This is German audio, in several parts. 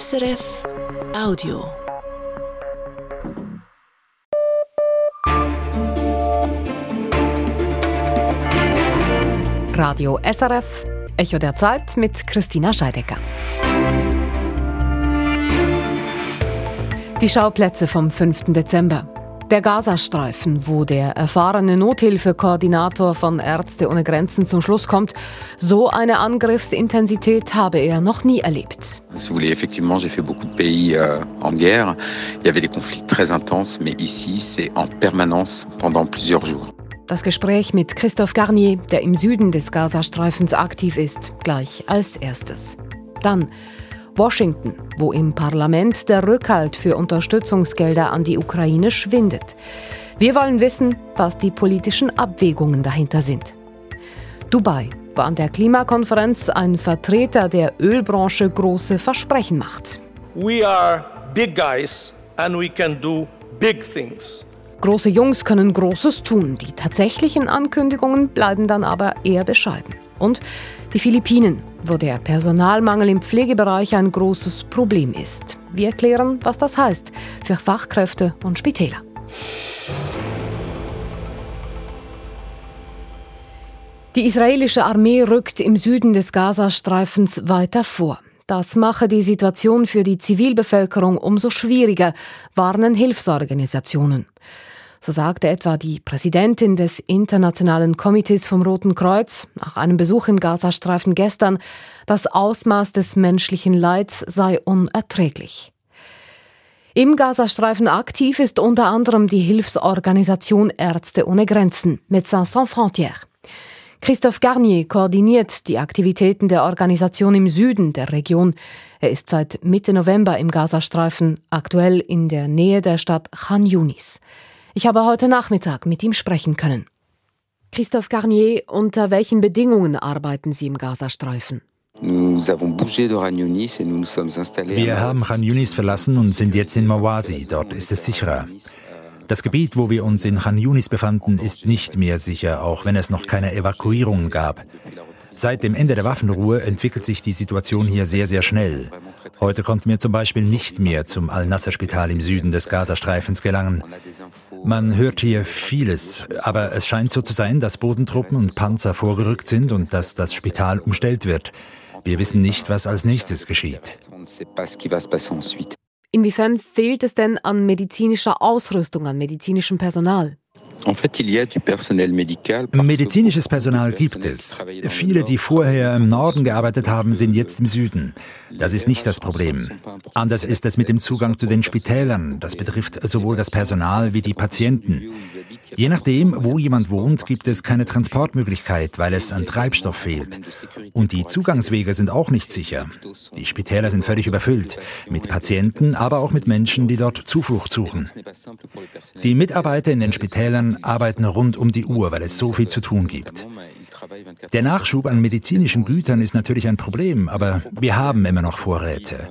SRF Audio. Radio SRF, Echo der Zeit mit Christina Scheidecker. Die Schauplätze vom 5. Dezember. Der Gazastreifen, wo der erfahrene Nothilfekoordinator von Ärzte ohne Grenzen zum Schluss kommt, so eine Angriffsintensität habe er noch nie erlebt. Si vous voulez, effectivement, j'ai fait beaucoup de pays euh, en guerre. Il y avait des conflits très intenses, mais ici, c'est en permanence pendant plusieurs jours. Das Gespräch mit Christophe Garnier, der im Süden des Gazastreifens aktiv ist, gleich als erstes. Dann Washington, wo im Parlament der Rückhalt für Unterstützungsgelder an die Ukraine schwindet. Wir wollen wissen, was die politischen Abwägungen dahinter sind. Dubai, wo an der Klimakonferenz ein Vertreter der Ölbranche große Versprechen macht. We are big guys and we can do big things. Große Jungs können Großes tun. Die tatsächlichen Ankündigungen bleiben dann aber eher bescheiden. Und die Philippinen, wo der Personalmangel im Pflegebereich ein großes Problem ist. Wir erklären, was das heißt für Fachkräfte und Spitäler. Die israelische Armee rückt im Süden des Gazastreifens weiter vor. Das mache die Situation für die Zivilbevölkerung umso schwieriger, warnen Hilfsorganisationen. So sagte etwa die Präsidentin des Internationalen Komitees vom Roten Kreuz nach einem Besuch im Gazastreifen gestern, das Ausmaß des menschlichen Leids sei unerträglich. Im Gazastreifen aktiv ist unter anderem die Hilfsorganisation Ärzte ohne Grenzen, Médecins Sans Frontières. Christophe Garnier koordiniert die Aktivitäten der Organisation im Süden der Region. Er ist seit Mitte November im Gazastreifen, aktuell in der Nähe der Stadt Khan Yunis. Ich habe heute Nachmittag mit ihm sprechen können. Christophe Garnier, unter welchen Bedingungen arbeiten Sie im Gazastreifen? Wir haben Khan Yunis verlassen und sind jetzt in Mawasi. Dort ist es sicherer. Das Gebiet, wo wir uns in Khan Yunis befanden, ist nicht mehr sicher, auch wenn es noch keine Evakuierungen gab. Seit dem Ende der Waffenruhe entwickelt sich die Situation hier sehr, sehr schnell. Heute konnten wir zum Beispiel nicht mehr zum Al-Nasser-Spital im Süden des Gazastreifens gelangen. Man hört hier vieles, aber es scheint so zu sein, dass Bodentruppen und Panzer vorgerückt sind und dass das Spital umstellt wird. Wir wissen nicht, was als nächstes geschieht. Inwiefern fehlt es denn an medizinischer Ausrüstung, an medizinischem Personal? Medizinisches Personal gibt es. Viele, die vorher im Norden gearbeitet haben, sind jetzt im Süden. Das ist nicht das Problem. Anders ist es mit dem Zugang zu den Spitälern. Das betrifft sowohl das Personal wie die Patienten. Je nachdem, wo jemand wohnt, gibt es keine Transportmöglichkeit, weil es an Treibstoff fehlt. Und die Zugangswege sind auch nicht sicher. Die Spitäler sind völlig überfüllt, mit Patienten, aber auch mit Menschen, die dort Zuflucht suchen. Die Mitarbeiter in den Spitälern arbeiten rund um die Uhr, weil es so viel zu tun gibt. Der Nachschub an medizinischen Gütern ist natürlich ein Problem, aber wir haben immer noch Vorräte.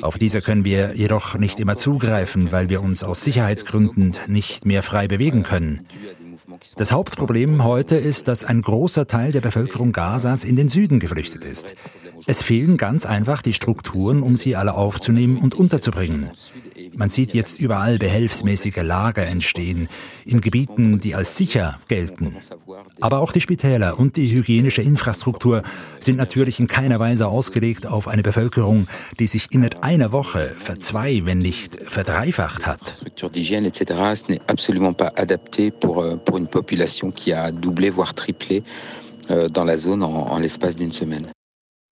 Auf diese können wir jedoch nicht immer zugreifen, weil wir uns aus Sicherheitsgründen nicht mehr frei bewegen können. Das Hauptproblem heute ist, dass ein großer Teil der Bevölkerung Gazas in den Süden geflüchtet ist. Es fehlen ganz einfach die Strukturen, um sie alle aufzunehmen und unterzubringen. Man sieht jetzt überall behelfsmäßige Lager entstehen, in Gebieten, die als sicher gelten. Aber auch die Spitäler und die hygienische Infrastruktur sind natürlich in keiner Weise ausgelegt auf eine Bevölkerung, die sich innerhalb einer Woche verzwei, wenn nicht verdreifacht hat. Euh, dans la zone en, en l'espace d'une semaine.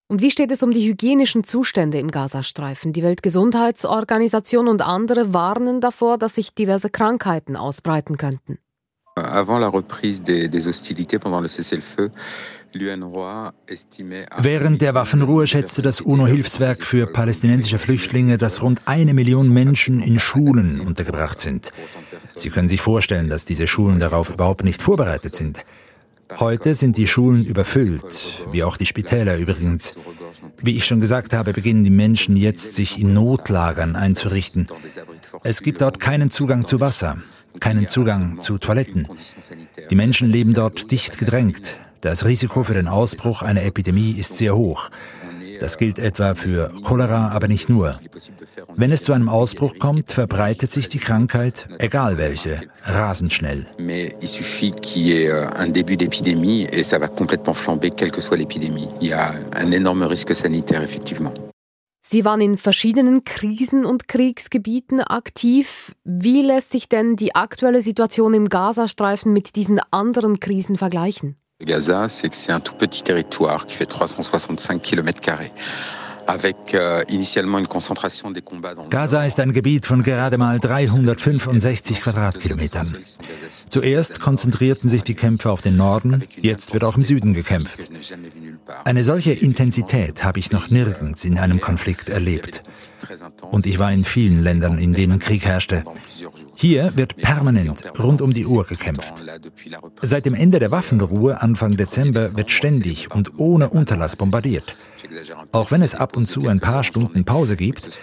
Und wie steht es um die hygienischen Zustände im Gazastreifen? Die Weltgesundheitsorganisation und andere warnen davor, dass sich diverse Krankheiten ausbreiten könnten. Während der Waffenruhe schätzte das UNO-Hilfswerk für palästinensische Flüchtlinge, dass rund eine Million Menschen in Schulen untergebracht sind. Sie können sich vorstellen, dass diese Schulen darauf überhaupt nicht vorbereitet sind. Heute sind die Schulen überfüllt, wie auch die Spitäler übrigens. Wie ich schon gesagt habe, beginnen die Menschen jetzt, sich in Notlagern einzurichten. Es gibt dort keinen Zugang zu Wasser, keinen Zugang zu Toiletten. Die Menschen leben dort dicht gedrängt. Das Risiko für den Ausbruch einer Epidemie ist sehr hoch. Das gilt etwa für Cholera, aber nicht nur. Wenn es zu einem Ausbruch kommt, verbreitet sich die Krankheit, egal welche, rasend schnell. Sie waren in verschiedenen Krisen und Kriegsgebieten aktiv. Wie lässt sich denn die aktuelle Situation im Gazastreifen mit diesen anderen Krisen vergleichen? Gaza, c'est que c'est un tout petit territoire qui fait 365 km². Gaza ist ein Gebiet von gerade mal 365 Quadratkilometern. Zuerst konzentrierten sich die Kämpfe auf den Norden, jetzt wird auch im Süden gekämpft. Eine solche Intensität habe ich noch nirgends in einem Konflikt erlebt. Und ich war in vielen Ländern, in denen Krieg herrschte. Hier wird permanent rund um die Uhr gekämpft. Seit dem Ende der Waffenruhe Anfang Dezember wird ständig und ohne Unterlass bombardiert. Auch wenn es ab und zu ein paar Stunden Pause gibt,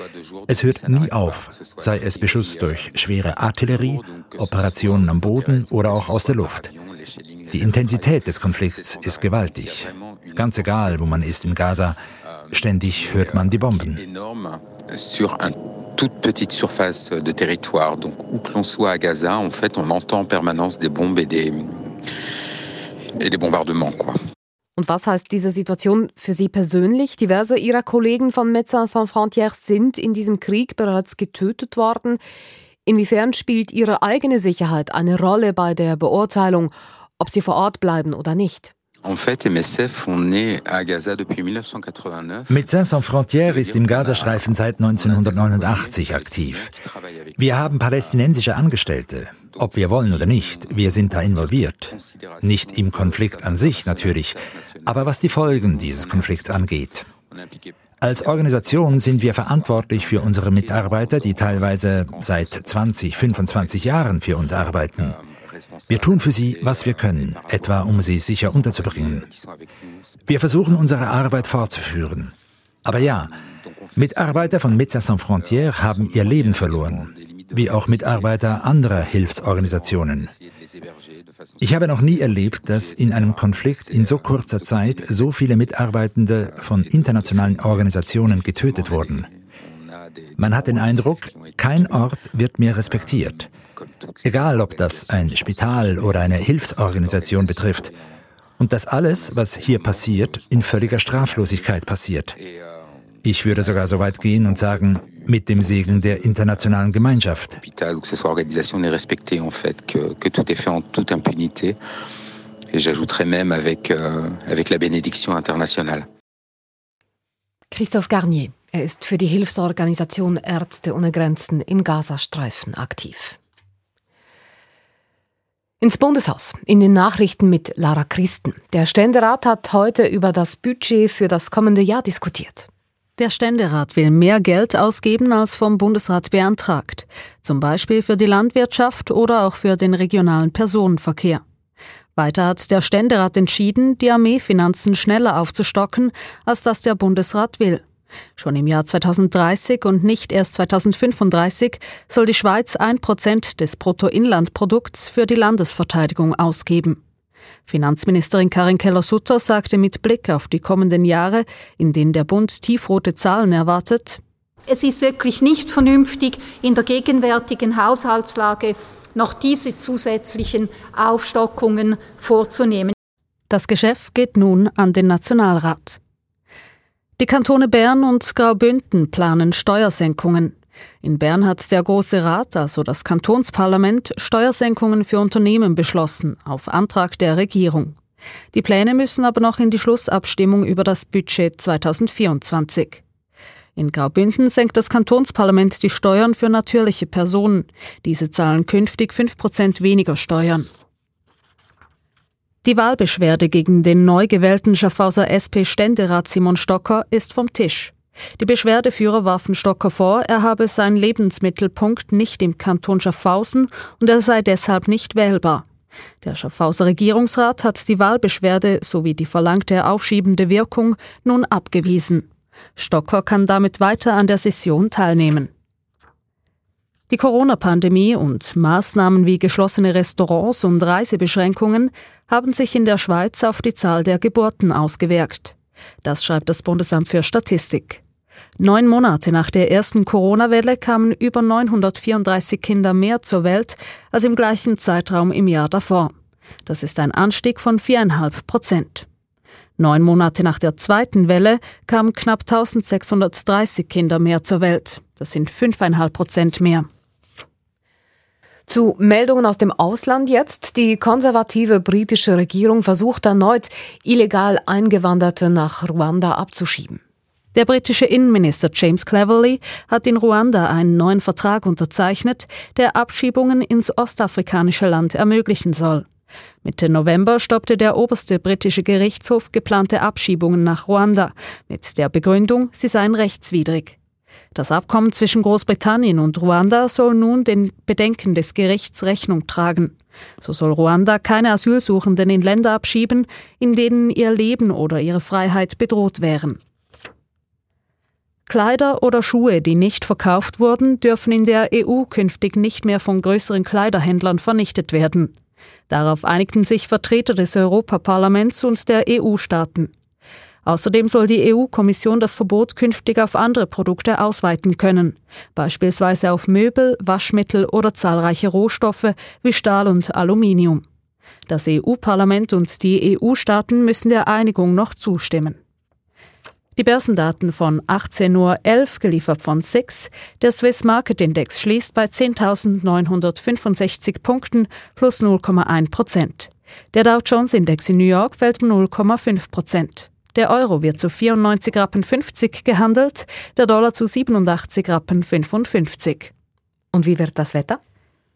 es hört nie auf, sei es Beschuss durch schwere Artillerie, Operationen am Boden oder auch aus der Luft. Die Intensität des Konflikts ist gewaltig. Ganz egal, wo man ist in Gaza, ständig hört man die Bomben. Toute petite surface de territoire. Donc où que l'on soit à Gaza, en fait, on entend en permanence des bombes et des, et des bombardements. Quoi. Und was heißt diese Situation für Sie persönlich? Diverse Ihrer Kollegen von Médecins Sans Frontières sind in diesem Krieg bereits getötet worden. Inwiefern spielt Ihre eigene Sicherheit eine Rolle bei der Beurteilung, ob Sie vor Ort bleiben oder nicht? En fait, MSF, on est à Gaza depuis 1989. Médecins Sans Frontières ist im Gazastreifen seit 1989 aktiv. Wir haben palästinensische Angestellte, ob wir wollen oder nicht. Wir sind da involviert. Nicht im Konflikt an sich natürlich, aber was die Folgen dieses Konflikts angeht. Als Organisation sind wir verantwortlich für unsere Mitarbeiter, die teilweise seit 20, 25 Jahren für uns arbeiten. Wir tun für sie, was wir können, etwa um sie sicher unterzubringen. Wir versuchen unsere Arbeit fortzuführen. Aber ja, Mitarbeiter von Médecins Sans Frontières haben ihr Leben verloren, wie auch Mitarbeiter anderer Hilfsorganisationen. Ich habe noch nie erlebt, dass in einem Konflikt in so kurzer Zeit so viele Mitarbeitende von internationalen Organisationen getötet wurden. Man hat den Eindruck, kein Ort wird mehr respektiert. Egal, ob das ein Spital oder eine Hilfsorganisation betrifft. Und das alles, was hier passiert, in völliger Straflosigkeit passiert. Ich würde sogar so weit gehen und sagen, mit dem Segen der internationalen Gemeinschaft. Euh. Christophe Garnier, er ist für die Hilfsorganisation Ärzte ohne Grenzen im Gazastreifen aktiv. Ins Bundeshaus, in den Nachrichten mit Lara Christen. Der Ständerat hat heute über das Budget für das kommende Jahr diskutiert. Der Ständerat will mehr Geld ausgeben als vom Bundesrat beantragt, zum Beispiel für die Landwirtschaft oder auch für den regionalen Personenverkehr. Weiter hat der Ständerat entschieden, die Armeefinanzen schneller aufzustocken, als das der Bundesrat will. Schon im Jahr 2030 und nicht erst 2035 soll die Schweiz ein Prozent des Bruttoinlandprodukts für die Landesverteidigung ausgeben. Finanzministerin Karin Keller-Sutter sagte mit Blick auf die kommenden Jahre, in denen der Bund tiefrote Zahlen erwartet, es ist wirklich nicht vernünftig, in der gegenwärtigen Haushaltslage noch diese zusätzlichen Aufstockungen vorzunehmen. Das Geschäft geht nun an den Nationalrat. Die Kantone Bern und Graubünden planen Steuersenkungen. In Bern hat der Große Rat, also das Kantonsparlament, Steuersenkungen für Unternehmen beschlossen, auf Antrag der Regierung. Die Pläne müssen aber noch in die Schlussabstimmung über das Budget 2024. In Graubünden senkt das Kantonsparlament die Steuern für natürliche Personen. Diese zahlen künftig 5% weniger Steuern. Die Wahlbeschwerde gegen den neu gewählten Schaffhauser SP-Ständerat Simon Stocker ist vom Tisch. Die Beschwerdeführer warfen Stocker vor, er habe seinen Lebensmittelpunkt nicht im Kanton Schaffhausen und er sei deshalb nicht wählbar. Der Schaffhauser Regierungsrat hat die Wahlbeschwerde sowie die verlangte aufschiebende Wirkung nun abgewiesen. Stocker kann damit weiter an der Session teilnehmen. Die Corona-Pandemie und Maßnahmen wie geschlossene Restaurants und Reisebeschränkungen haben sich in der Schweiz auf die Zahl der Geburten ausgewirkt. Das schreibt das Bundesamt für Statistik. Neun Monate nach der ersten Corona-Welle kamen über 934 Kinder mehr zur Welt als im gleichen Zeitraum im Jahr davor. Das ist ein Anstieg von viereinhalb Prozent. Neun Monate nach der zweiten Welle kamen knapp 1630 Kinder mehr zur Welt. Das sind fünfeinhalb Prozent mehr. Zu Meldungen aus dem Ausland jetzt. Die konservative britische Regierung versucht erneut, illegal Eingewanderte nach Ruanda abzuschieben. Der britische Innenminister James Cleverly hat in Ruanda einen neuen Vertrag unterzeichnet, der Abschiebungen ins ostafrikanische Land ermöglichen soll. Mitte November stoppte der oberste britische Gerichtshof geplante Abschiebungen nach Ruanda mit der Begründung, sie seien rechtswidrig. Das Abkommen zwischen Großbritannien und Ruanda soll nun den Bedenken des Gerichts Rechnung tragen. So soll Ruanda keine Asylsuchenden in Länder abschieben, in denen ihr Leben oder ihre Freiheit bedroht wären. Kleider oder Schuhe, die nicht verkauft wurden, dürfen in der EU künftig nicht mehr von größeren Kleiderhändlern vernichtet werden. Darauf einigten sich Vertreter des Europaparlaments und der EU-Staaten. Außerdem soll die EU-Kommission das Verbot künftig auf andere Produkte ausweiten können, beispielsweise auf Möbel, Waschmittel oder zahlreiche Rohstoffe wie Stahl und Aluminium. Das EU-Parlament und die EU-Staaten müssen der Einigung noch zustimmen. Die Börsendaten von 18.11 Uhr, geliefert von SIX. Der Swiss Market Index schließt bei 10.965 Punkten plus 0,1 Prozent. Der Dow Jones Index in New York fällt um 0,5 Prozent. Der Euro wird zu 94 Rappen 50 gehandelt, der Dollar zu 87 Rappen 55. Und wie wird das Wetter?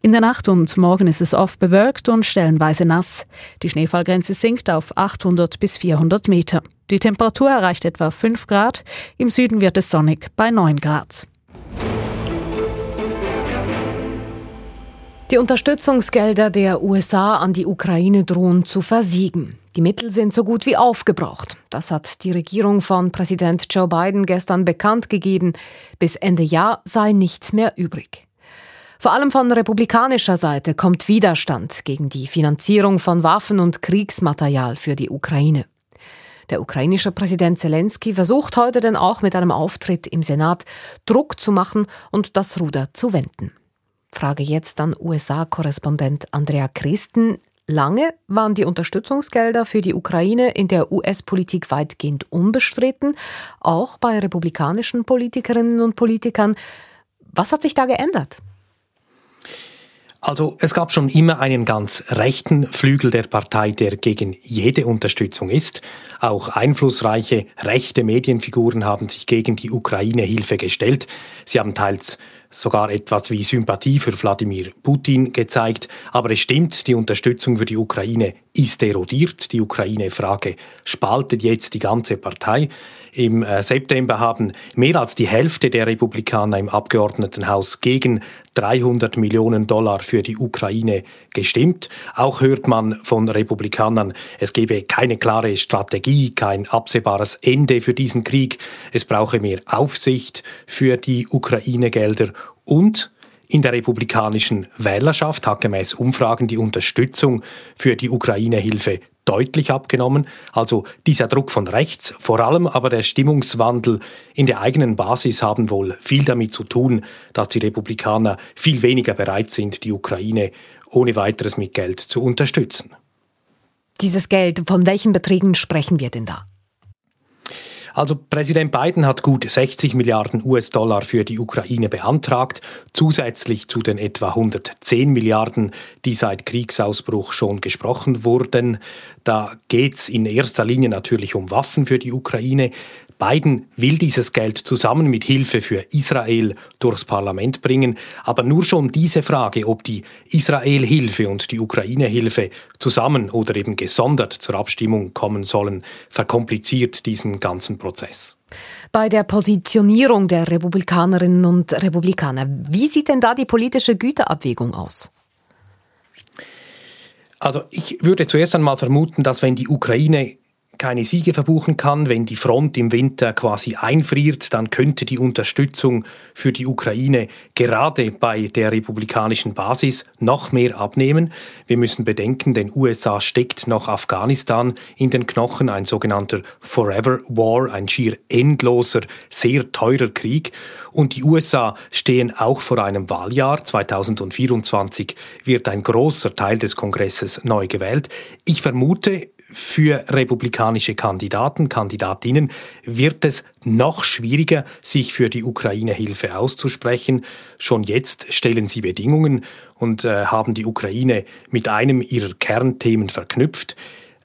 In der Nacht und morgen ist es oft bewölkt und stellenweise nass. Die Schneefallgrenze sinkt auf 800 bis 400 Meter. Die Temperatur erreicht etwa 5 Grad, im Süden wird es sonnig bei 9 Grad. Die Unterstützungsgelder der USA an die Ukraine drohen zu versiegen. Die Mittel sind so gut wie aufgebraucht. Das hat die Regierung von Präsident Joe Biden gestern bekannt gegeben. Bis Ende Jahr sei nichts mehr übrig. Vor allem von republikanischer Seite kommt Widerstand gegen die Finanzierung von Waffen und Kriegsmaterial für die Ukraine. Der ukrainische Präsident Zelensky versucht heute denn auch mit einem Auftritt im Senat Druck zu machen und das Ruder zu wenden. Frage jetzt an USA-Korrespondent Andrea Christen. Lange waren die Unterstützungsgelder für die Ukraine in der US-Politik weitgehend unbestritten, auch bei republikanischen Politikerinnen und Politikern. Was hat sich da geändert? Also es gab schon immer einen ganz rechten Flügel der Partei, der gegen jede Unterstützung ist. Auch einflussreiche rechte Medienfiguren haben sich gegen die Ukraine-Hilfe gestellt. Sie haben teils sogar etwas wie Sympathie für Wladimir Putin gezeigt. Aber es stimmt, die Unterstützung für die Ukraine ist erodiert. Die Ukraine-Frage spaltet jetzt die ganze Partei. Im äh, September haben mehr als die Hälfte der Republikaner im Abgeordnetenhaus gegen 300 Millionen Dollar für die Ukraine gestimmt. Auch hört man von Republikanern, es gebe keine klare Strategie, kein absehbares Ende für diesen Krieg. Es brauche mehr Aufsicht für die Ukraine-Gelder und in der republikanischen Wählerschaft hat gemäß Umfragen die Unterstützung für die Ukraine-Hilfe deutlich abgenommen. Also dieser Druck von rechts, vor allem aber der Stimmungswandel in der eigenen Basis haben wohl viel damit zu tun, dass die Republikaner viel weniger bereit sind, die Ukraine ohne weiteres mit Geld zu unterstützen. Dieses Geld, von welchen Beträgen sprechen wir denn da? Also Präsident Biden hat gut 60 Milliarden US-Dollar für die Ukraine beantragt, zusätzlich zu den etwa 110 Milliarden, die seit Kriegsausbruch schon gesprochen wurden. Da geht es in erster Linie natürlich um Waffen für die Ukraine. Biden will dieses Geld zusammen mit Hilfe für Israel durchs Parlament bringen, aber nur schon diese Frage, ob die Israel-Hilfe und die Ukraine-Hilfe zusammen oder eben gesondert zur Abstimmung kommen sollen, verkompliziert diesen ganzen Prozess. Bei der Positionierung der Republikanerinnen und Republikaner, wie sieht denn da die politische Güterabwägung aus? Also ich würde zuerst einmal vermuten, dass wenn die Ukraine keine Siege verbuchen kann, wenn die Front im Winter quasi einfriert, dann könnte die Unterstützung für die Ukraine gerade bei der republikanischen Basis noch mehr abnehmen. Wir müssen bedenken, den USA steckt noch Afghanistan in den Knochen, ein sogenannter Forever War, ein schier endloser, sehr teurer Krieg. Und die USA stehen auch vor einem Wahljahr. 2024 wird ein großer Teil des Kongresses neu gewählt. Ich vermute, für republikanische Kandidaten, Kandidatinnen wird es noch schwieriger, sich für die Ukraine-Hilfe auszusprechen. Schon jetzt stellen sie Bedingungen und äh, haben die Ukraine mit einem ihrer Kernthemen verknüpft.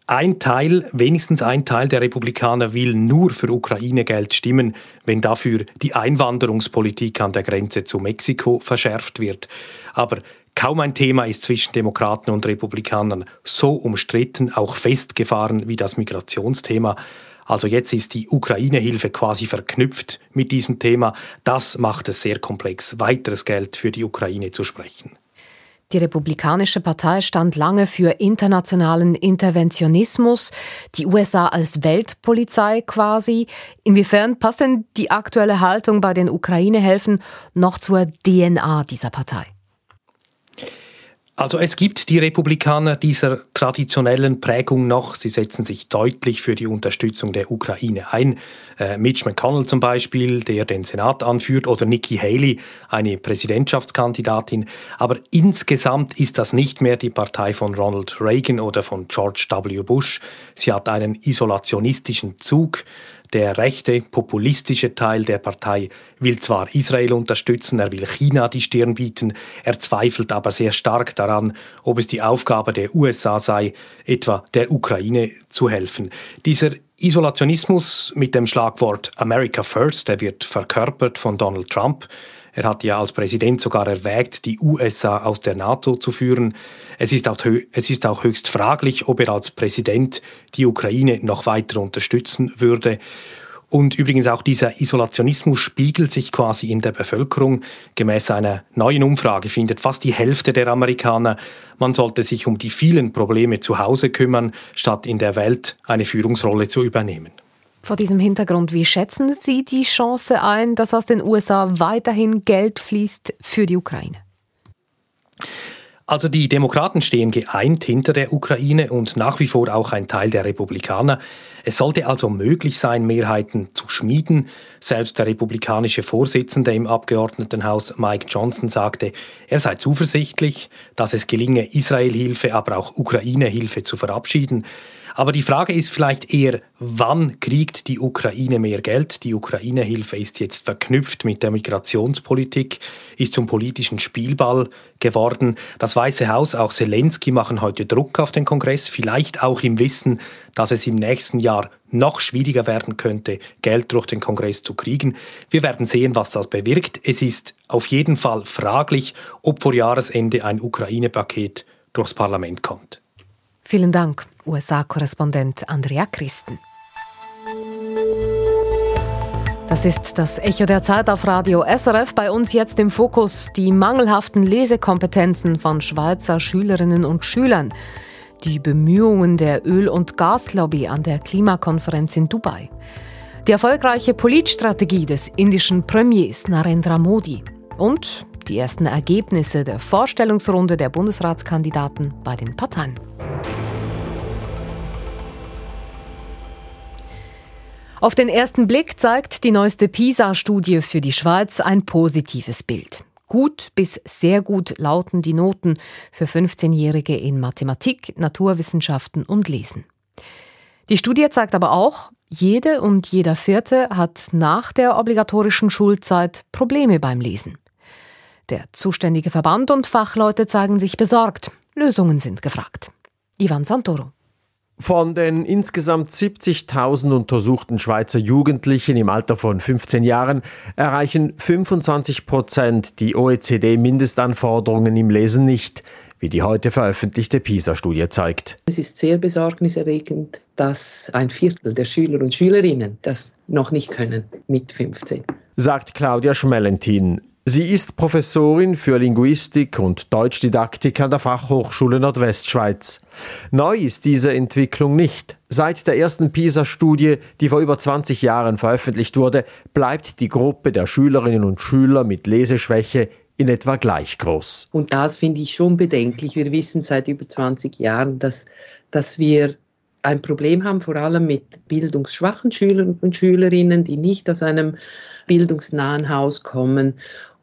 Ein Teil, wenigstens ein Teil der Republikaner will nur für Ukraine-Geld stimmen, wenn dafür die Einwanderungspolitik an der Grenze zu Mexiko verschärft wird. Aber Kaum ein Thema ist zwischen Demokraten und Republikanern so umstritten, auch festgefahren wie das Migrationsthema. Also jetzt ist die Ukraine-Hilfe quasi verknüpft mit diesem Thema. Das macht es sehr komplex, weiteres Geld für die Ukraine zu sprechen. Die Republikanische Partei stand lange für internationalen Interventionismus, die USA als Weltpolizei quasi. Inwiefern passt denn die aktuelle Haltung bei den Ukraine-Helfen noch zur DNA dieser Partei? Also es gibt die Republikaner dieser traditionellen Prägung noch. Sie setzen sich deutlich für die Unterstützung der Ukraine ein. Äh, Mitch McConnell zum Beispiel, der den Senat anführt, oder Nikki Haley, eine Präsidentschaftskandidatin. Aber insgesamt ist das nicht mehr die Partei von Ronald Reagan oder von George W. Bush. Sie hat einen isolationistischen Zug. Der rechte, populistische Teil der Partei will zwar Israel unterstützen, er will China die Stirn bieten, er zweifelt aber sehr stark daran, ob es die Aufgabe der USA sei, etwa der Ukraine zu helfen. Dieser Isolationismus mit dem Schlagwort America First, der wird verkörpert von Donald Trump. Er hat ja als Präsident sogar erwägt, die USA aus der NATO zu führen. Es ist, auch, es ist auch höchst fraglich, ob er als Präsident die Ukraine noch weiter unterstützen würde. Und übrigens auch dieser Isolationismus spiegelt sich quasi in der Bevölkerung. Gemäß einer neuen Umfrage findet fast die Hälfte der Amerikaner, man sollte sich um die vielen Probleme zu Hause kümmern, statt in der Welt eine Führungsrolle zu übernehmen. Vor diesem Hintergrund, wie schätzen Sie die Chance ein, dass aus den USA weiterhin Geld fließt für die Ukraine? Also die Demokraten stehen geeint hinter der Ukraine und nach wie vor auch ein Teil der Republikaner. Es sollte also möglich sein, Mehrheiten zu schmieden. Selbst der republikanische Vorsitzende im Abgeordnetenhaus Mike Johnson sagte, er sei zuversichtlich, dass es gelinge, Israelhilfe, aber auch Ukraine-Hilfe zu verabschieden. Aber die Frage ist vielleicht eher, wann kriegt die Ukraine mehr Geld? Die Ukraine-Hilfe ist jetzt verknüpft mit der Migrationspolitik, ist zum politischen Spielball geworden. Das Weiße Haus, auch Zelensky machen heute Druck auf den Kongress, vielleicht auch im Wissen, dass es im nächsten Jahr noch schwieriger werden könnte, Geld durch den Kongress zu kriegen. Wir werden sehen, was das bewirkt. Es ist auf jeden Fall fraglich, ob vor Jahresende ein Ukraine-Paket durchs Parlament kommt. Vielen Dank, USA-Korrespondent Andrea Christen. Das ist das Echo der Zeit auf Radio SRF. Bei uns jetzt im Fokus die mangelhaften Lesekompetenzen von Schweizer Schülerinnen und Schülern. Die Bemühungen der Öl- und Gaslobby an der Klimakonferenz in Dubai. Die erfolgreiche Politstrategie des indischen Premiers Narendra Modi. Und die ersten Ergebnisse der Vorstellungsrunde der Bundesratskandidaten bei den Parteien. Auf den ersten Blick zeigt die neueste PISA-Studie für die Schweiz ein positives Bild. Gut bis sehr gut lauten die Noten für 15-Jährige in Mathematik, Naturwissenschaften und Lesen. Die Studie zeigt aber auch, jede und jeder Vierte hat nach der obligatorischen Schulzeit Probleme beim Lesen. Der zuständige Verband und Fachleute zeigen sich besorgt. Lösungen sind gefragt. Ivan Santoro. Von den insgesamt 70.000 untersuchten Schweizer Jugendlichen im Alter von 15 Jahren erreichen 25 Prozent die OECD-Mindestanforderungen im Lesen nicht, wie die heute veröffentlichte PISA-Studie zeigt. Es ist sehr besorgniserregend, dass ein Viertel der Schüler und Schülerinnen das noch nicht können mit 15. Sagt Claudia Schmelentin. Sie ist Professorin für Linguistik und Deutschdidaktik an der Fachhochschule Nordwestschweiz. Neu ist diese Entwicklung nicht. Seit der ersten PISA-Studie, die vor über 20 Jahren veröffentlicht wurde, bleibt die Gruppe der Schülerinnen und Schüler mit Leseschwäche in etwa gleich groß. Und das finde ich schon bedenklich. Wir wissen seit über 20 Jahren, dass, dass wir ein Problem haben, vor allem mit bildungsschwachen Schülern und Schülerinnen, die nicht aus einem bildungsnahen Haus kommen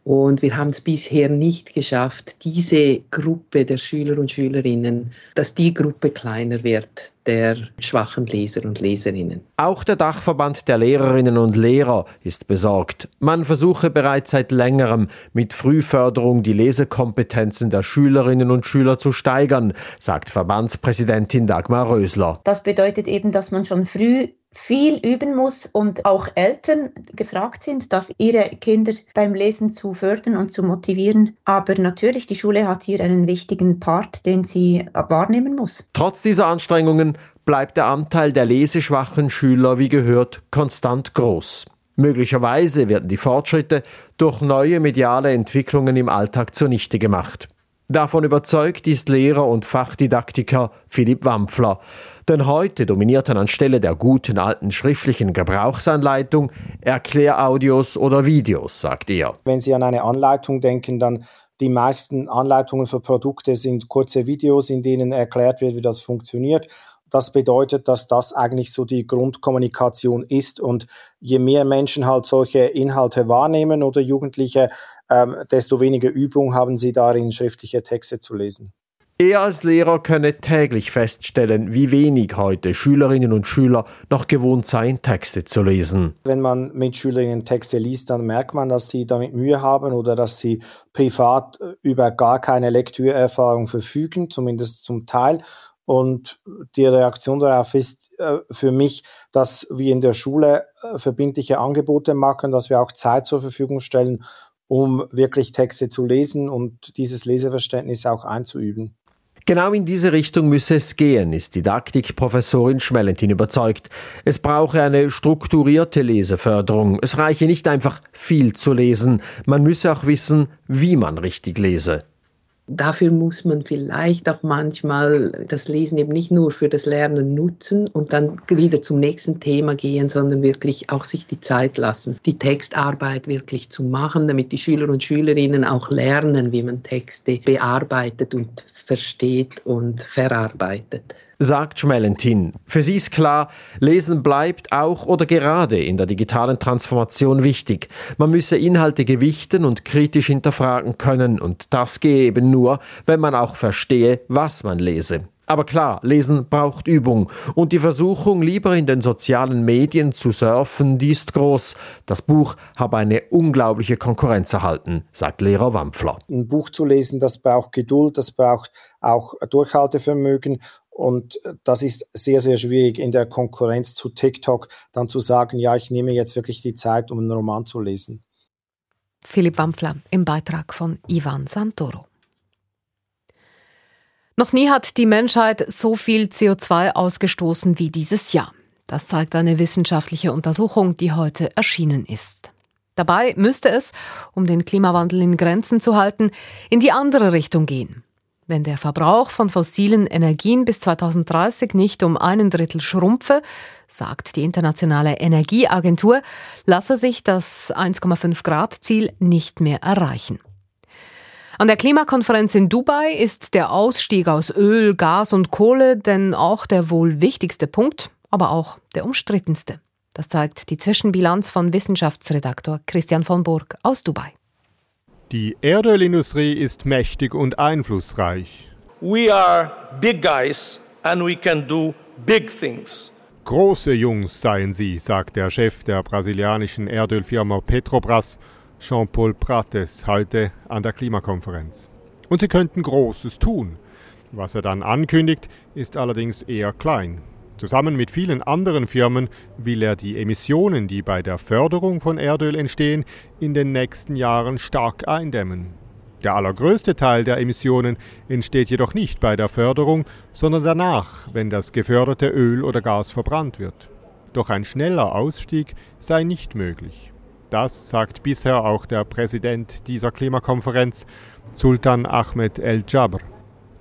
und wir haben es bisher nicht geschafft, diese Gruppe der Schüler und Schülerinnen, dass die Gruppe kleiner wird der schwachen Leser und Leserinnen. Auch der Dachverband der Lehrerinnen und Lehrer ist besorgt. Man versuche bereits seit längerem mit Frühförderung die Lesekompetenzen der Schülerinnen und Schüler zu steigern, sagt Verbandspräsidentin Dagmar Rösler. Das bedeutet eben, dass man schon früh viel üben muss und auch Eltern gefragt sind, dass ihre Kinder beim Lesen zu fördern und zu motivieren. Aber natürlich, die Schule hat hier einen wichtigen Part, den sie wahrnehmen muss. Trotz dieser Anstrengungen bleibt der Anteil der leseschwachen Schüler, wie gehört, konstant groß. Möglicherweise werden die Fortschritte durch neue mediale Entwicklungen im Alltag zunichte gemacht. Davon überzeugt ist Lehrer und Fachdidaktiker Philipp Wampfler. Denn heute dominierten anstelle der guten alten schriftlichen Gebrauchsanleitung Erkläraudios oder Videos, sagt er. Wenn Sie an eine Anleitung denken, dann die meisten Anleitungen für Produkte sind kurze Videos, in denen erklärt wird, wie das funktioniert. Das bedeutet, dass das eigentlich so die Grundkommunikation ist. Und je mehr Menschen halt solche Inhalte wahrnehmen oder Jugendliche, ähm, desto weniger Übung haben sie darin, schriftliche Texte zu lesen. Er als Lehrer könne täglich feststellen, wie wenig heute Schülerinnen und Schüler noch gewohnt seien, Texte zu lesen. Wenn man mit Schülerinnen Texte liest, dann merkt man, dass sie damit Mühe haben oder dass sie privat über gar keine Lektüreerfahrung verfügen, zumindest zum Teil. Und die Reaktion darauf ist äh, für mich, dass wir in der Schule äh, verbindliche Angebote machen, dass wir auch Zeit zur Verfügung stellen, um wirklich Texte zu lesen und dieses Leseverständnis auch einzuüben. Genau in diese Richtung müsse es gehen, ist Didaktikprofessorin Schmellentin überzeugt. Es brauche eine strukturierte Leseförderung. Es reiche nicht einfach viel zu lesen, man müsse auch wissen, wie man richtig lese. Dafür muss man vielleicht auch manchmal das Lesen eben nicht nur für das Lernen nutzen und dann wieder zum nächsten Thema gehen, sondern wirklich auch sich die Zeit lassen, die Textarbeit wirklich zu machen, damit die Schüler und Schülerinnen auch lernen, wie man Texte bearbeitet und versteht und verarbeitet sagt Schmelentin. Für sie ist klar, Lesen bleibt auch oder gerade in der digitalen Transformation wichtig. Man müsse Inhalte gewichten und kritisch hinterfragen können und das gehe eben nur, wenn man auch verstehe, was man lese. Aber klar, Lesen braucht Übung und die Versuchung, lieber in den sozialen Medien zu surfen, die ist groß. Das Buch habe eine unglaubliche Konkurrenz erhalten, sagt Lehrer Wampfler. Ein Buch zu lesen, das braucht Geduld, das braucht auch Durchhaltevermögen und das ist sehr, sehr schwierig in der Konkurrenz zu TikTok dann zu sagen, ja, ich nehme jetzt wirklich die Zeit, um einen Roman zu lesen. Philipp Wampfler im Beitrag von Ivan Santoro. Noch nie hat die Menschheit so viel CO2 ausgestoßen wie dieses Jahr. Das zeigt eine wissenschaftliche Untersuchung, die heute erschienen ist. Dabei müsste es, um den Klimawandel in Grenzen zu halten, in die andere Richtung gehen. Wenn der Verbrauch von fossilen Energien bis 2030 nicht um einen Drittel schrumpfe, sagt die Internationale Energieagentur, lasse sich das 1,5 Grad Ziel nicht mehr erreichen. An der Klimakonferenz in Dubai ist der Ausstieg aus Öl, Gas und Kohle denn auch der wohl wichtigste Punkt, aber auch der umstrittenste. Das zeigt die Zwischenbilanz von Wissenschaftsredaktor Christian von Burg aus Dubai. Die Erdölindustrie ist mächtig und einflussreich. We are big guys and we can do big things. Große Jungs seien sie, sagt der Chef der brasilianischen Erdölfirma Petrobras, Jean-Paul Prates, heute an der Klimakonferenz. Und sie könnten Großes tun. Was er dann ankündigt, ist allerdings eher klein. Zusammen mit vielen anderen Firmen will er die Emissionen, die bei der Förderung von Erdöl entstehen, in den nächsten Jahren stark eindämmen. Der allergrößte Teil der Emissionen entsteht jedoch nicht bei der Förderung, sondern danach, wenn das geförderte Öl oder Gas verbrannt wird. Doch ein schneller Ausstieg sei nicht möglich. Das sagt bisher auch der Präsident dieser Klimakonferenz, Sultan Ahmed El-Jabr.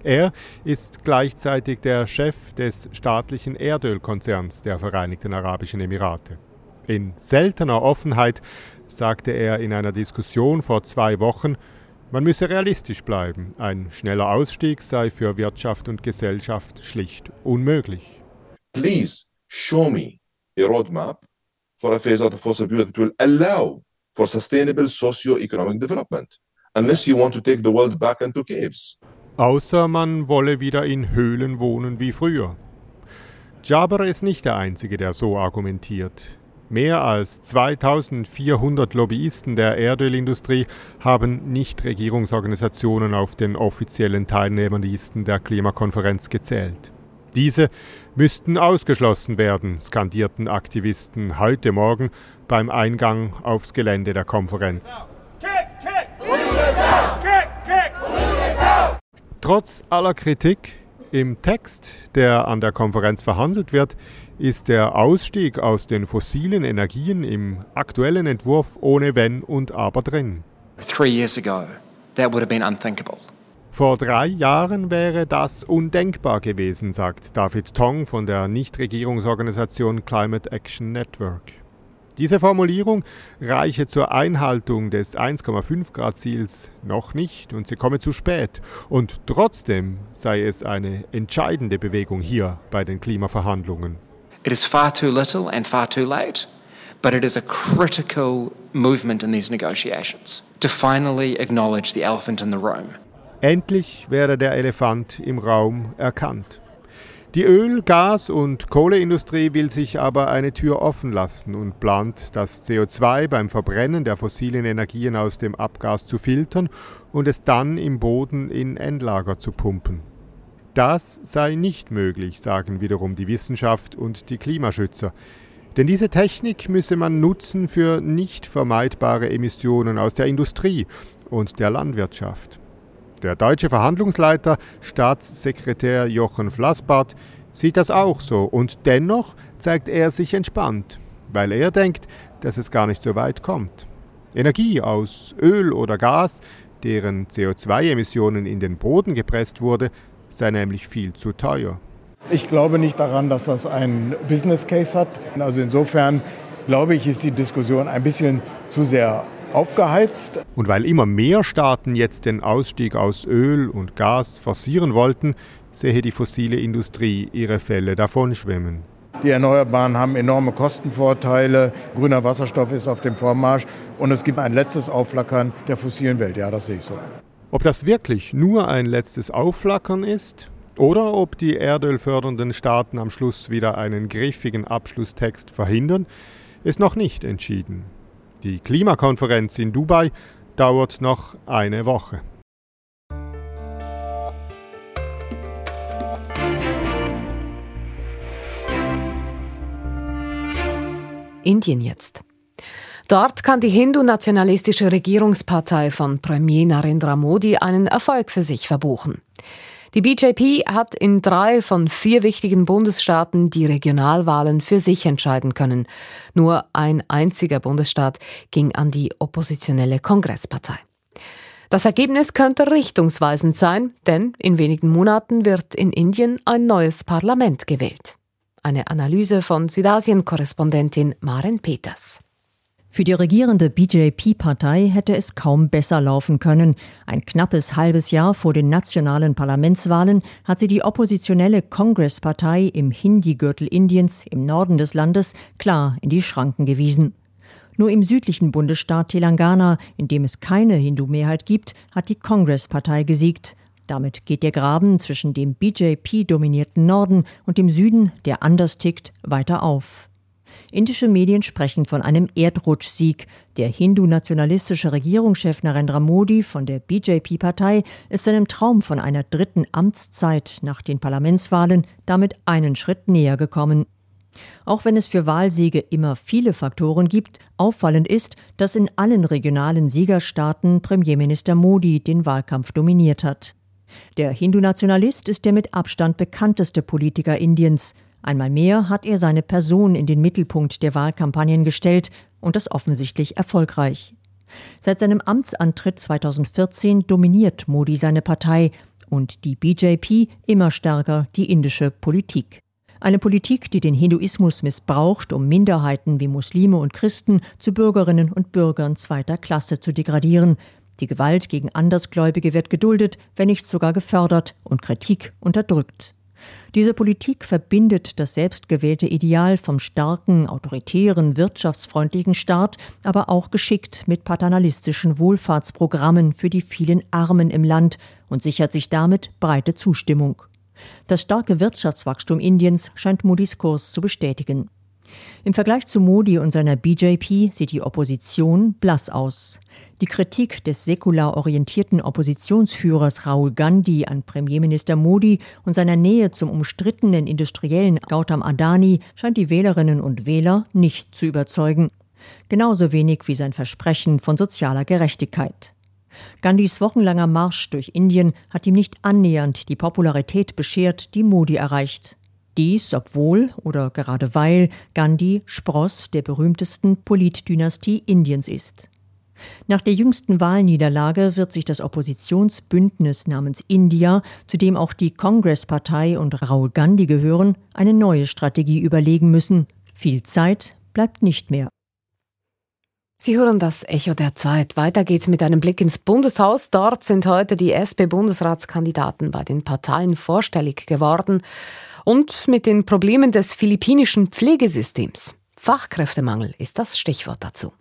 Er ist gleichzeitig der Chef des staatlichen Erdölkonzerns der Vereinigten Arabischen Emirate. In seltener Offenheit sagte er in einer Diskussion vor zwei Wochen, man müsse realistisch bleiben. Ein schneller Ausstieg sei für Wirtschaft und Gesellschaft schlicht unmöglich. Please show me a roadmap for a phase out of fossil fuel that will allow for sustainable socio-economic development. Unless you want to take the world back into caves. Außer man wolle wieder in Höhlen wohnen wie früher. Jabber ist nicht der Einzige, der so argumentiert. Mehr als 2400 Lobbyisten der Erdölindustrie haben Nichtregierungsorganisationen auf den offiziellen Teilnehmerlisten der Klimakonferenz gezählt. Diese müssten ausgeschlossen werden, skandierten Aktivisten heute Morgen beim Eingang aufs Gelände der Konferenz. Trotz aller Kritik im Text, der an der Konferenz verhandelt wird, ist der Ausstieg aus den fossilen Energien im aktuellen Entwurf ohne Wenn und Aber drin. Three years ago, that would have been unthinkable. Vor drei Jahren wäre das undenkbar gewesen, sagt David Tong von der Nichtregierungsorganisation Climate Action Network. Diese Formulierung reiche zur Einhaltung des 1,5 Grad Ziels noch nicht und sie komme zu spät. Und trotzdem sei es eine entscheidende Bewegung hier bei den Klimaverhandlungen. It is far too little and far too late, but it is a critical movement in these negotiations to finally acknowledge the elephant in the room. Endlich werde der Elefant im Raum erkannt. Die Öl-, Gas- und Kohleindustrie will sich aber eine Tür offen lassen und plant, das CO2 beim Verbrennen der fossilen Energien aus dem Abgas zu filtern und es dann im Boden in Endlager zu pumpen. Das sei nicht möglich, sagen wiederum die Wissenschaft und die Klimaschützer. Denn diese Technik müsse man nutzen für nicht vermeidbare Emissionen aus der Industrie und der Landwirtschaft. Der deutsche Verhandlungsleiter, Staatssekretär Jochen Flassbart, sieht das auch so und dennoch zeigt er sich entspannt, weil er denkt, dass es gar nicht so weit kommt. Energie aus Öl oder Gas, deren CO2-Emissionen in den Boden gepresst wurde, sei nämlich viel zu teuer. Ich glaube nicht daran, dass das ein Business Case hat. Also insofern glaube ich, ist die Diskussion ein bisschen zu sehr aufgeheizt. Und weil immer mehr Staaten jetzt den Ausstieg aus Öl und Gas forcieren wollten, sehe die fossile Industrie ihre Fälle davonschwimmen. Die Erneuerbaren haben enorme Kostenvorteile, grüner Wasserstoff ist auf dem Vormarsch und es gibt ein letztes Aufflackern der fossilen Welt. Ja, das sehe ich so. Ob das wirklich nur ein letztes Aufflackern ist oder ob die erdölfördernden Staaten am Schluss wieder einen griffigen Abschlusstext verhindern, ist noch nicht entschieden. Die Klimakonferenz in Dubai dauert noch eine Woche. Indien jetzt. Dort kann die hindu-nationalistische Regierungspartei von Premier Narendra Modi einen Erfolg für sich verbuchen. Die BJP hat in drei von vier wichtigen Bundesstaaten die Regionalwahlen für sich entscheiden können. Nur ein einziger Bundesstaat ging an die oppositionelle Kongresspartei. Das Ergebnis könnte richtungsweisend sein, denn in wenigen Monaten wird in Indien ein neues Parlament gewählt. Eine Analyse von Südasien-Korrespondentin Maren Peters. Für die regierende BJP-Partei hätte es kaum besser laufen können. Ein knappes halbes Jahr vor den nationalen Parlamentswahlen hat sie die oppositionelle Congress-Partei im Hindi-Gürtel Indiens im Norden des Landes klar in die Schranken gewiesen. Nur im südlichen Bundesstaat Telangana, in dem es keine Hindu-Mehrheit gibt, hat die Congress-Partei gesiegt. Damit geht der Graben zwischen dem BJP-dominierten Norden und dem Süden, der anders tickt, weiter auf. Indische Medien sprechen von einem Erdrutschsieg. Der hindu-nationalistische Regierungschef Narendra Modi von der BJP-Partei ist seinem Traum von einer dritten Amtszeit nach den Parlamentswahlen damit einen Schritt näher gekommen. Auch wenn es für Wahlsiege immer viele Faktoren gibt, auffallend ist, dass in allen regionalen Siegerstaaten Premierminister Modi den Wahlkampf dominiert hat. Der Hindu-Nationalist ist der mit Abstand bekannteste Politiker Indiens. Einmal mehr hat er seine Person in den Mittelpunkt der Wahlkampagnen gestellt und das offensichtlich erfolgreich. Seit seinem Amtsantritt 2014 dominiert Modi seine Partei und die BJP immer stärker die indische Politik. Eine Politik, die den Hinduismus missbraucht, um Minderheiten wie Muslime und Christen zu Bürgerinnen und Bürgern zweiter Klasse zu degradieren. Die Gewalt gegen Andersgläubige wird geduldet, wenn nicht sogar gefördert und Kritik unterdrückt. Diese Politik verbindet das selbstgewählte Ideal vom starken, autoritären, wirtschaftsfreundlichen Staat, aber auch geschickt mit paternalistischen Wohlfahrtsprogrammen für die vielen Armen im Land und sichert sich damit breite Zustimmung. Das starke Wirtschaftswachstum Indiens scheint Modis Kurs zu bestätigen. Im Vergleich zu Modi und seiner BJP sieht die Opposition blass aus. Die Kritik des säkular orientierten Oppositionsführers Rahul Gandhi an Premierminister Modi und seiner Nähe zum umstrittenen Industriellen Gautam Adani scheint die Wählerinnen und Wähler nicht zu überzeugen. Genauso wenig wie sein Versprechen von sozialer Gerechtigkeit. Gandhis wochenlanger Marsch durch Indien hat ihm nicht annähernd die Popularität beschert, die Modi erreicht. Dies, obwohl oder gerade weil Gandhi Spross der berühmtesten Politdynastie Indiens ist. Nach der jüngsten Wahlniederlage wird sich das Oppositionsbündnis namens India, zu dem auch die Congress-Partei und Rahul Gandhi gehören, eine neue Strategie überlegen müssen. Viel Zeit bleibt nicht mehr. Sie hören das Echo der Zeit. Weiter geht's mit einem Blick ins Bundeshaus. Dort sind heute die SP-Bundesratskandidaten bei den Parteien vorstellig geworden und mit den Problemen des philippinischen Pflegesystems. Fachkräftemangel ist das Stichwort dazu.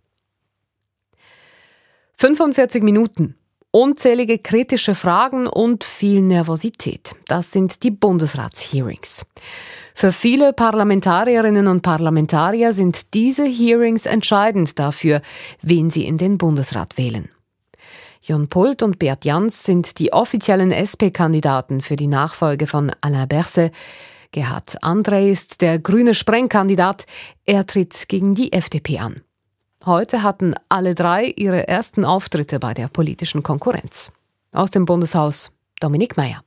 45 Minuten, unzählige kritische Fragen und viel Nervosität. Das sind die Bundesratshearings. Für viele Parlamentarierinnen und Parlamentarier sind diese Hearings entscheidend dafür, wen sie in den Bundesrat wählen. Jon Pult und Bert Jans sind die offiziellen SP-Kandidaten für die Nachfolge von Alain Berset. Gerhard André ist der grüne Sprengkandidat. Er tritt gegen die FDP an. Heute hatten alle drei ihre ersten Auftritte bei der politischen Konkurrenz. Aus dem Bundeshaus Dominik Mayer.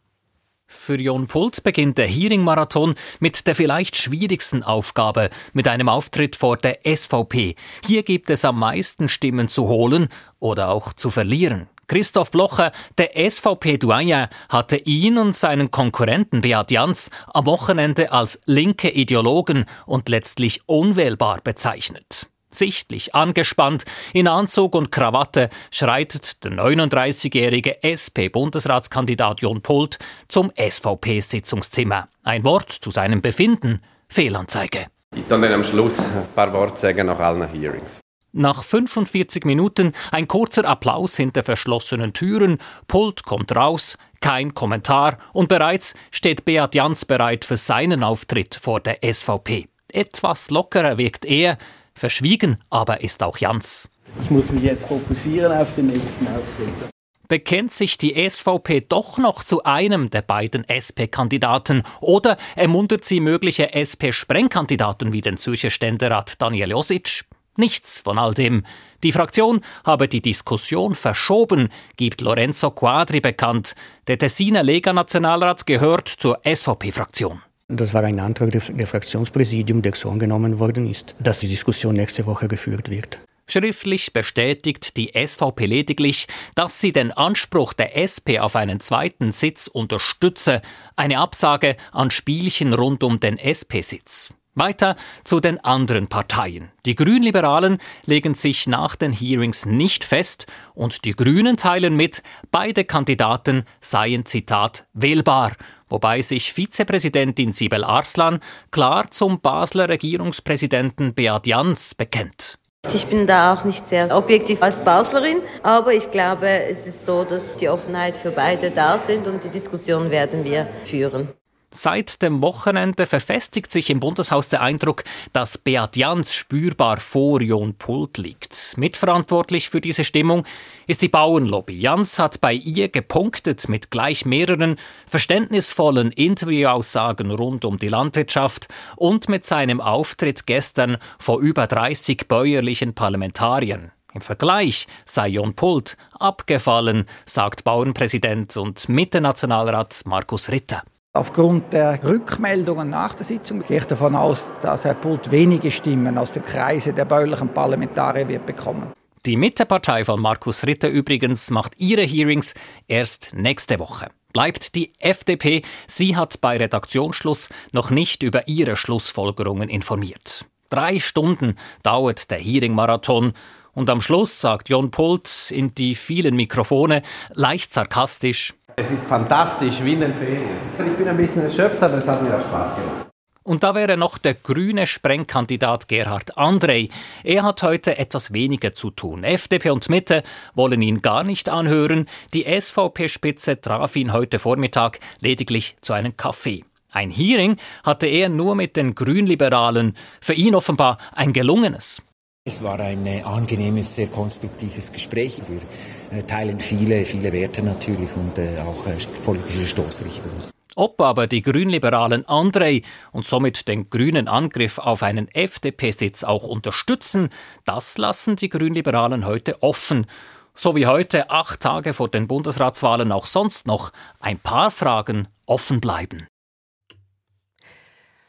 Für Jon Pult beginnt der Hearing-Marathon mit der vielleicht schwierigsten Aufgabe, mit einem Auftritt vor der SVP. Hier gibt es am meisten Stimmen zu holen oder auch zu verlieren. Christoph Blocher, der SVP-Doyen, hatte ihn und seinen Konkurrenten Beat Jans am Wochenende als linke Ideologen und letztlich unwählbar bezeichnet. Sichtlich angespannt, in Anzug und Krawatte, schreitet der 39-jährige SP-Bundesratskandidat Jon Pult zum SVP-Sitzungszimmer. Ein Wort zu seinem Befinden, Fehlanzeige. Ich kann dann am Schluss ein paar Worte sagen nach allen Hearings. Nach 45 Minuten ein kurzer Applaus hinter verschlossenen Türen, Pult kommt raus, kein Kommentar und bereits steht Beat Jans bereit für seinen Auftritt vor der SVP. Etwas lockerer wirkt er, verschwiegen aber ist auch Jans. Ich muss mich jetzt fokussieren auf den nächsten Auftritt. Bekennt sich die SVP doch noch zu einem der beiden SP-Kandidaten oder ermuntert sie mögliche SP-Sprengkandidaten wie den Zürcher Ständerat Daniel Josic? Nichts von all dem. Die Fraktion habe die Diskussion verschoben, gibt Lorenzo Quadri bekannt. Der Tessiner Lega-Nationalrat gehört zur SVP-Fraktion. Das war ein Antrag des Fraktionspräsidiums, der so angenommen worden ist, dass die Diskussion nächste Woche geführt wird. Schriftlich bestätigt die SVP lediglich, dass sie den Anspruch der SP auf einen zweiten Sitz unterstütze, eine Absage an Spielchen rund um den SP-Sitz. Weiter zu den anderen Parteien. Die Grünliberalen legen sich nach den Hearings nicht fest und die Grünen teilen mit, beide Kandidaten seien Zitat wählbar, wobei sich Vizepräsidentin Sibel Arslan klar zum Basler Regierungspräsidenten Beat Jans bekennt. Ich bin da auch nicht sehr objektiv als Baslerin, aber ich glaube, es ist so, dass die Offenheit für beide da sind und die Diskussion werden wir führen. Seit dem Wochenende verfestigt sich im Bundeshaus der Eindruck, dass Beat Jans spürbar vor Jon Pult liegt. Mitverantwortlich für diese Stimmung ist die Bauernlobby. Jans hat bei ihr gepunktet mit gleich mehreren verständnisvollen Interviewaussagen rund um die Landwirtschaft und mit seinem Auftritt gestern vor über 30 bäuerlichen Parlamentariern. Im Vergleich sei Jon Pult abgefallen, sagt Bauernpräsident und Mitte-Nationalrat Markus Ritter. Aufgrund der Rückmeldungen nach der Sitzung gehe ich davon aus, dass Herr Pult wenige Stimmen aus dem Kreise der bäuerlichen Parlamentarier wird bekommen. Die Mittepartei von Markus Ritter übrigens macht ihre Hearings erst nächste Woche. Bleibt die FDP, sie hat bei Redaktionsschluss noch nicht über ihre Schlussfolgerungen informiert. Drei Stunden dauert der Hearing-Marathon und am Schluss sagt John Pult in die vielen Mikrofone leicht sarkastisch, es ist fantastisch, wie in den Ferien. Ich bin ein bisschen erschöpft, aber es hat mir auch Spaß gemacht. Und da wäre noch der grüne Sprengkandidat Gerhard André. Er hat heute etwas weniger zu tun. FDP und Mitte wollen ihn gar nicht anhören. Die SVP-Spitze traf ihn heute Vormittag lediglich zu einem Kaffee. Ein Hearing hatte er nur mit den Grünliberalen. Für ihn offenbar ein gelungenes. Es war ein äh, angenehmes, sehr konstruktives Gespräch. Wir äh, teilen viele, viele Werte natürlich und äh, auch politische Stoßrichtungen. Ob aber die Grünliberalen Andrei und somit den grünen Angriff auf einen FDP-Sitz auch unterstützen, das lassen die Grünliberalen heute offen. So wie heute, acht Tage vor den Bundesratswahlen, auch sonst noch ein paar Fragen offen bleiben.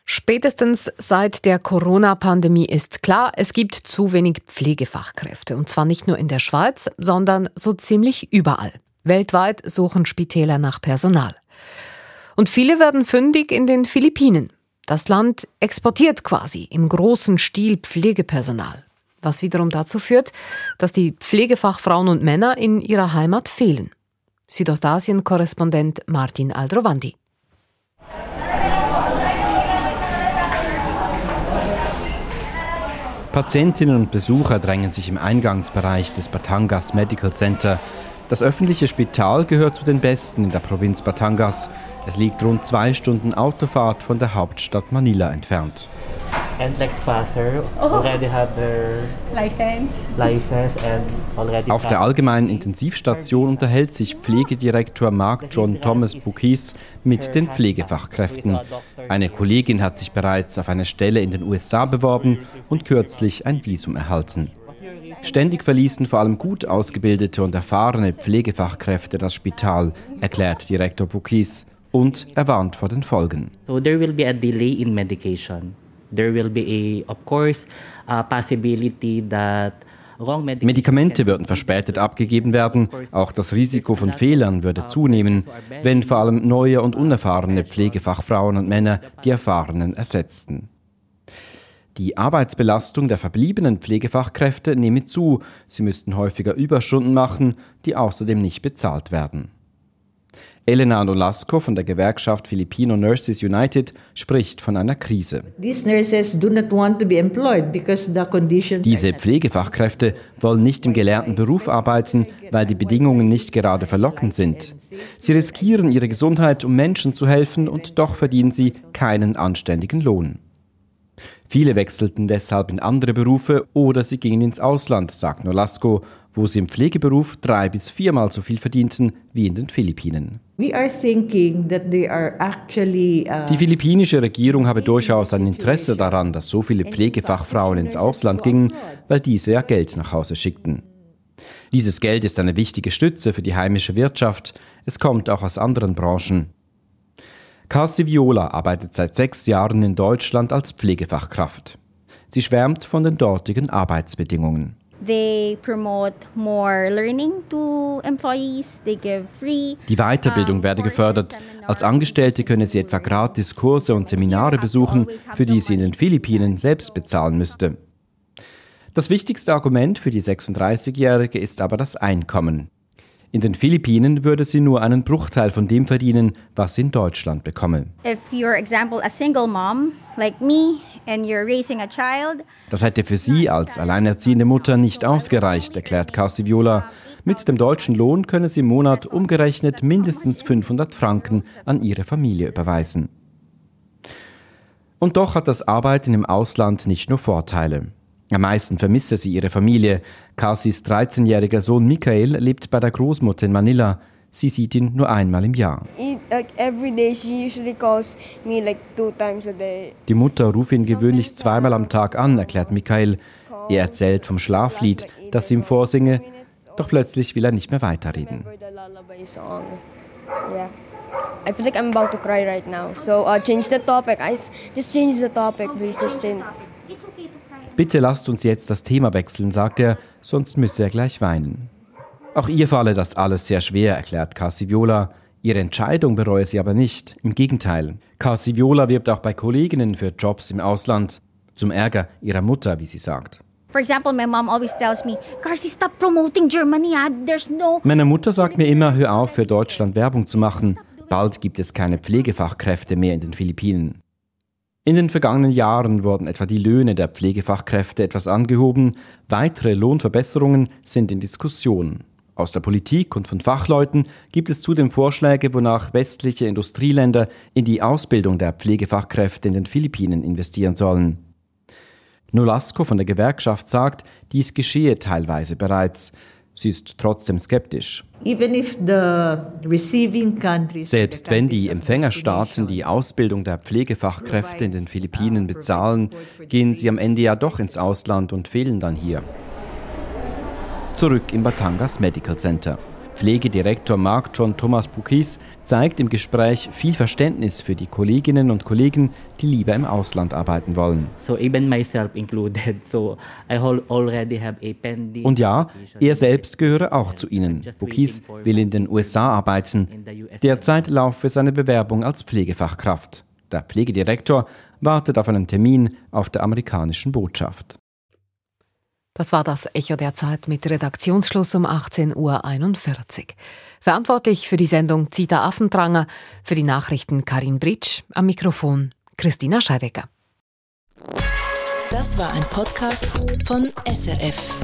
Spätestens seit der Corona-Pandemie ist klar, es gibt zu wenig Pflegefachkräfte. Und zwar nicht nur in der Schweiz, sondern so ziemlich überall. Weltweit suchen Spitäler nach Personal. Und viele werden fündig in den Philippinen. Das Land exportiert quasi im großen Stil Pflegepersonal. Was wiederum dazu führt, dass die Pflegefachfrauen und Männer in ihrer Heimat fehlen. Südostasien-Korrespondent Martin Aldrovandi. Patientinnen und Besucher drängen sich im Eingangsbereich des Batangas Medical Center. Das öffentliche Spital gehört zu den besten in der Provinz Batangas. Es liegt rund zwei Stunden Autofahrt von der Hauptstadt Manila entfernt and like sponsor already have their license, license and already Auf der allgemeinen Intensivstation unterhält sich Pflegedirektor Mark John Thomas Bukis mit den Pflegefachkräften. Eine Kollegin hat sich bereits auf eine Stelle in den USA beworben und kürzlich ein Visum erhalten. Ständig verließen vor allem gut ausgebildete und erfahrene Pflegefachkräfte das Spital, erklärt Direktor Bukis und er warnt vor den Folgen. So there will be a delay in medication. There will be, a, of course, a possibility that Medikamente würden verspätet abgegeben werden. Auch das Risiko von Fehlern würde zunehmen, wenn vor allem neue und unerfahrene Pflegefachfrauen und Männer die Erfahrenen ersetzten. Die Arbeitsbelastung der verbliebenen Pflegefachkräfte nehme zu. Sie müssten häufiger Überstunden machen, die außerdem nicht bezahlt werden. Elena Nolasco von der Gewerkschaft Filipino Nurses United spricht von einer Krise. Diese Pflegefachkräfte wollen nicht im gelernten Beruf arbeiten, weil die Bedingungen nicht gerade verlockend sind. Sie riskieren ihre Gesundheit, um Menschen zu helfen, und doch verdienen sie keinen anständigen Lohn. Viele wechselten deshalb in andere Berufe oder sie gingen ins Ausland, sagt Nolasco, wo sie im Pflegeberuf drei bis viermal so viel verdienten wie in den Philippinen. Uh, Die philippinische Regierung habe durchaus ein Interesse daran, dass so viele Pflegefachfrauen ins Ausland gingen, weil diese ja Geld nach Hause schickten. Dieses Geld ist eine wichtige Stütze für die heimische Wirtschaft. Es kommt auch aus anderen Branchen. Cassi Viola arbeitet seit sechs Jahren in Deutschland als Pflegefachkraft. Sie schwärmt von den dortigen Arbeitsbedingungen. They promote more learning to employees. They give free. Die Weiterbildung werde gefördert. Als Angestellte könne sie etwa gratis Kurse und Seminare besuchen, für die sie in den Philippinen selbst bezahlen müsste. Das wichtigste Argument für die 36-Jährige ist aber das Einkommen. In den Philippinen würde sie nur einen Bruchteil von dem verdienen, was sie in Deutschland bekomme. Das hätte für sie als alleinerziehende Mutter nicht ausgereicht, erklärt Cassi Viola. Mit dem deutschen Lohn könne sie im Monat umgerechnet mindestens 500 Franken an ihre Familie überweisen. Und doch hat das Arbeiten im Ausland nicht nur Vorteile. Am meisten vermisse sie ihre Familie. Cassis 13-jähriger Sohn Michael lebt bei der Großmutter in Manila. Sie sieht ihn nur einmal im Jahr. Die Mutter ruft ihn gewöhnlich zweimal am Tag an, erklärt Michael. Er erzählt vom Schlaflied, das sie ihm vorsinge, doch plötzlich will er nicht mehr weiterreden. I feel like I'm about to cry right now. So uh, change the topic. I just change the topic, please. Just change. Bitte lasst uns jetzt das Thema wechseln, sagt er, sonst müsse er gleich weinen. Auch ihr falle das alles sehr schwer, erklärt Cassie Viola. Ihre Entscheidung bereue sie aber nicht. Im Gegenteil. Cassie Viola wirbt auch bei Kolleginnen für Jobs im Ausland. Zum Ärger ihrer Mutter, wie sie sagt. For example, my mom always tells me, Garci, stop promoting Germany. There's no. Meine Mutter sagt mir immer, hör auf, für Deutschland Werbung zu machen. Bald gibt es keine Pflegefachkräfte mehr in den Philippinen. In den vergangenen Jahren wurden etwa die Löhne der Pflegefachkräfte etwas angehoben. Weitere Lohnverbesserungen sind in Diskussion. Aus der Politik und von Fachleuten gibt es zudem Vorschläge, wonach westliche Industrieländer in die Ausbildung der Pflegefachkräfte in den Philippinen investieren sollen. Nolasco von der Gewerkschaft sagt, dies geschehe teilweise bereits. Sie ist trotzdem skeptisch. Selbst wenn die Empfängerstaaten die Ausbildung der Pflegefachkräfte in den Philippinen bezahlen, gehen sie am Ende ja doch ins Ausland und fehlen dann hier. Zurück im Batangas Medical Center. Pflegedirektor Mark John Thomas Bukis zeigt im Gespräch viel Verständnis für die Kolleginnen und Kollegen, die lieber im Ausland arbeiten wollen. So even myself included. So I already have a pending Und ja, er selbst gehöre auch zu ihnen. Bukis will in den USA arbeiten. Derzeit laufe seine Bewerbung als Pflegefachkraft. Der Pflegedirektor wartet auf einen Termin auf der amerikanischen Botschaft. Das war das Echo der Zeit mit Redaktionsschluss um 18.41 Uhr. Verantwortlich für die Sendung Zita Affentranger, für die Nachrichten Karin Britsch, am Mikrofon Christina Scheidecker. Das war ein Podcast von SRF.